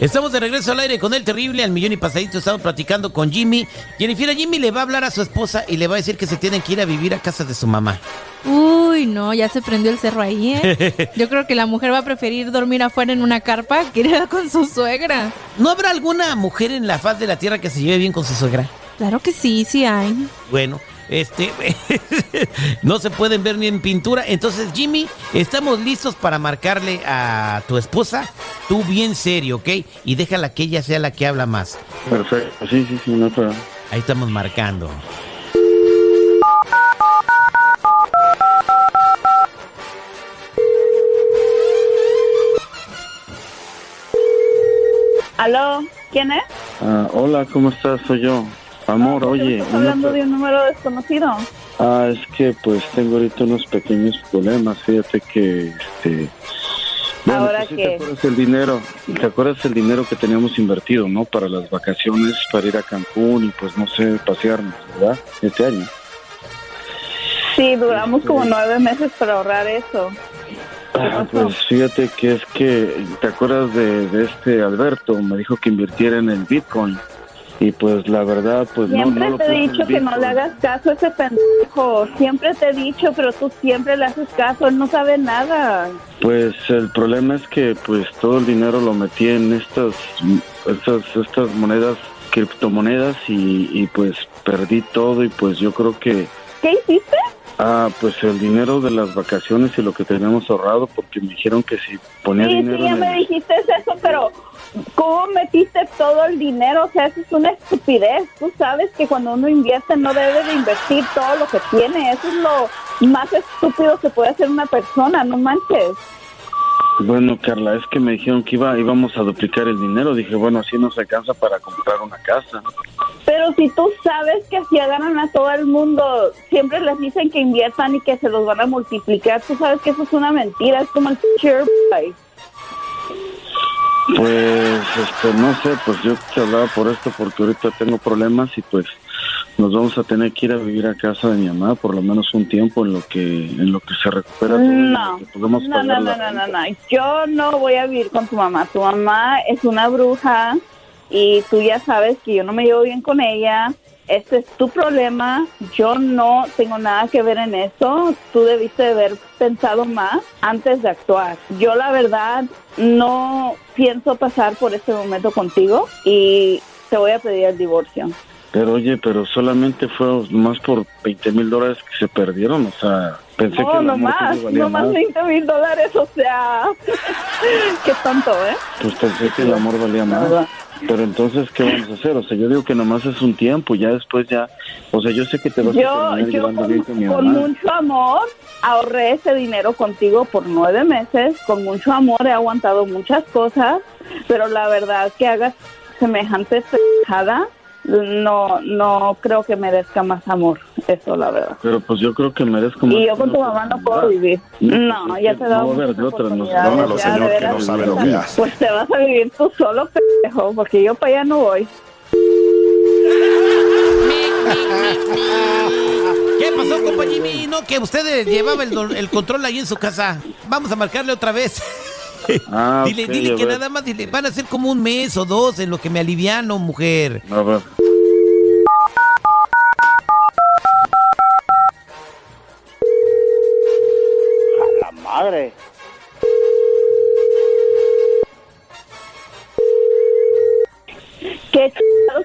Estamos de regreso al aire con el terrible al millón y pasadito. Estamos platicando con Jimmy. Jennifer, Jimmy le va a hablar a su esposa y le va a decir que se tienen que ir a vivir a casa de su mamá. Uy, no, ya se prendió el cerro ahí, ¿eh? Yo creo que la mujer va a preferir dormir afuera en una carpa que ir con su suegra. ¿No habrá alguna mujer en la faz de la tierra que se lleve bien con su suegra? Claro que sí, sí hay. Bueno, este, no se pueden ver ni en pintura. Entonces, Jimmy, estamos listos para marcarle a tu esposa. Tú bien serio, ¿ok? Y déjala que ella sea la que habla más. Perfecto, sí, sí, sí, no problema. Ahí estamos marcando. ¿Aló? ¿Quién es? Ah, hola, ¿cómo estás? Soy yo. Amor, oye. ¿Estás hablando una- de un número desconocido? Ah, es que pues tengo ahorita unos pequeños problemas. Fíjate que, este... ¿Ahora pues? ¿Te acuerdas el dinero? ¿Te acuerdas el dinero que teníamos invertido, no? Para las vacaciones, para ir a Cancún y pues no sé, pasearnos, ¿verdad? Este año. Sí, duramos como nueve meses para ahorrar eso. Ah, pues fíjate que es que, ¿te acuerdas de, de este Alberto? Me dijo que invirtiera en el Bitcoin. Y pues la verdad, pues no, Siempre no lo te he dicho que no le hagas caso a ese pendejo. Siempre te he dicho, pero tú siempre le haces caso. Él no sabe nada. Pues el problema es que pues todo el dinero lo metí en estas estas estas monedas criptomonedas y, y pues perdí todo y pues yo creo que ¿Qué hiciste? Ah pues el dinero de las vacaciones y lo que teníamos ahorrado porque me dijeron que si ponía Sí, dinero sí, ya en me el- dijiste eso, pero ¿cómo metiste todo el dinero? O sea, eso es una estupidez. Tú sabes que cuando uno invierte no debe de invertir todo lo que tiene. Eso es lo más estúpido que puede hacer una persona, no manches. Bueno, Carla, es que me dijeron que iba íbamos a duplicar el dinero. Dije, bueno, así nos alcanza para comprar una casa. Pero si tú sabes que si agarran a todo el mundo, siempre les dicen que inviertan y que se los van a multiplicar. Tú sabes que eso es una mentira, es como el share price. Pues, este, no sé, pues yo te hablaba por esto porque ahorita tengo problemas y pues nos vamos a tener que ir a vivir a casa de mi mamá por lo menos un tiempo en lo que en lo que se recupera todo No, que podemos no, no, no, no, no. Yo no voy a vivir con tu mamá. Tu mamá es una bruja y tú ya sabes que yo no me llevo bien con ella. Este es tu problema. Yo no tengo nada que ver en eso. Tú debiste de haber pensado más antes de actuar. Yo la verdad no pienso pasar por este momento contigo y te voy a pedir el divorcio. Pero oye, pero solamente fue más por 20 mil dólares que se perdieron, o sea, pensé que No, más, no más más. 20 mil dólares, o sea, qué tonto, ¿eh? Pues pensé que el amor valía más. Nada. Pero entonces, ¿qué vamos a hacer? O sea, yo digo que nomás es un tiempo, ya después ya... O sea, yo sé que te vas a Yo, terminar yo llevando con, bien con mi con mamá. mucho amor ahorré ese dinero contigo por nueve meses, con mucho amor he aguantado muchas cosas, pero la verdad que hagas semejante pendejada, no, no creo que merezca más amor, eso la verdad. Pero pues yo creo que merezco más Y yo con tu mamá no puedo vivir. No, No, pues, ya es te dado no de otra, nos señor, que no sabe lo que hace. Pues te vas a vivir tú solo, pendejo, porque yo para allá no voy. ¿Qué pasó, compa Jimmy? No, que usted llevaba el, el control ahí en su casa. Vamos a marcarle otra vez. Ah, dile, dile que ver. nada más dile, van a ser como un mes o dos en lo que me aliviano, mujer. A ver.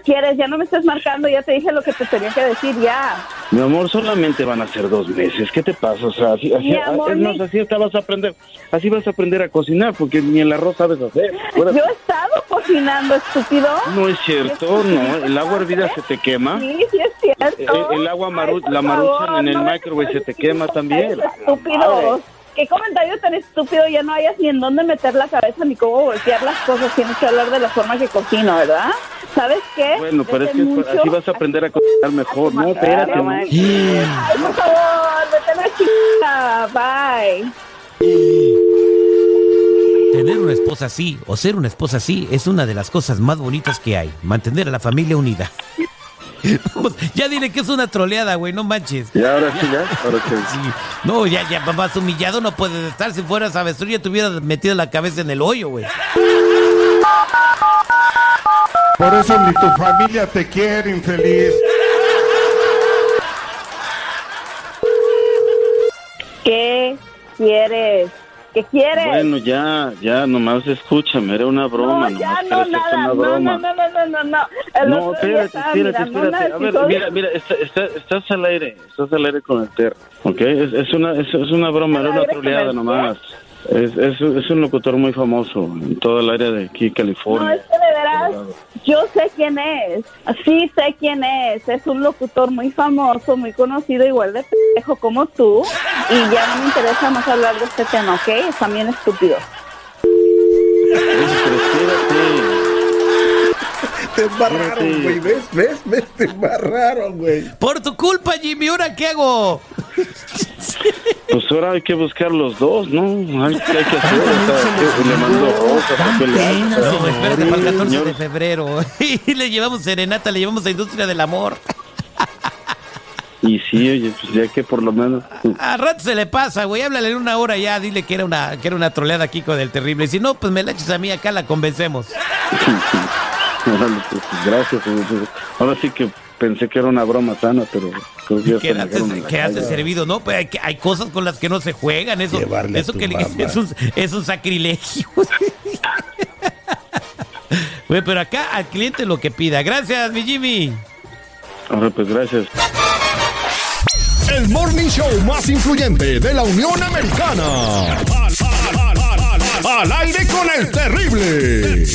Quieres? Ya no me estás marcando, ya te dije lo que te tenía que decir, ya. Mi amor, solamente van a ser dos meses. ¿Qué te pasa? O sea, así, así, Mi amor, es más, mi- así hasta vas a aprender, así vas a aprender a cocinar, porque ni el arroz sabes hacer. Fuera- Yo he estado cocinando, estúpido. No es cierto, no. El agua hervida se te quema. Sí, sí es cierto. El, el agua maru- Ay, la maruchan favor, en el no microwave se te quema también. Estúpido. ¿Qué comentario tan estúpido? Ya no hayas ni en dónde meter la cabeza ni cómo voltear las cosas. Tienes que hablar de la forma que cocino, ¿verdad? ¿Sabes qué? Bueno, pero es que mucho- así vas a aprender a cocinar. mejor. No, espérate. no. Ay, por favor, vete a la chica. Bye. Tener una esposa así o ser una esposa así es una de las cosas más bonitas que hay. Mantener a la familia unida. Ya dile que es una troleada, güey, no manches. Y ahora sí, ya. Ahora sí. Sí. No, ya, ya, más humillado no puedes estar. Si fueras avestruz ya te hubieras metido la cabeza en el hoyo, güey. Por eso ni tu familia te quiere, infeliz. ¿Qué quieres? ¿Qué quieres? Bueno, ya, ya, nomás escúchame, era una broma. no, ya nomás no, nada. una No, no, broma. no, no, no, no, no. El No, espérate, espérate, espérate. A ver, mira, mira, está, está- estás al aire, estás al aire con el ter, ¿ok? Es, es una, es, es una broma, ¿Al era una troleada nomás. Es, es, es un locutor muy famoso en todo el área de aquí, No, California. es que de veras, yo sé quién es. Sí sé quién es. Es un locutor muy famoso, muy conocido, igual de pendejo como tú. Y ya no me interesa más hablar de este tema, ¿ok? Es también estúpido. Espérate. Te embarraron, güey. ¿Ves? ¿Ves? ¿Ves? Te embarraron, güey. Por tu culpa, Jimmy, ¿ahora qué hago? Pues ahora hay que buscar los dos, ¿no? Hay, ¿Qué hay que hacer? O sea, ¿qué- le mandó rosas. No, espérate para el 14 Señor. de febrero. Y le llevamos serenata, le llevamos a Industria del Amor. Y sí, oye, pues ya que por lo menos... A rato se le pasa, güey. Háblale en una hora ya. Dile que era una, que era una troleada aquí con el terrible. Si no, pues me la echas a mí acá, la convencemos. Pues, gracias. pues, Ahora sí que pensé que era una broma sana, pero creo que ya se calle. servido, ¿no? Pues hay, cosas con las que no se juegan. Eso, Llevarle eso que le- es, un, es un sacrilegio. Güey, pero acá al cliente lo que pida. Gracias, mi Jimmy. Ahora pues gracias. El morning show más influyente de la Unión Americana. Al, al- al- al- al- al aire con el terrible.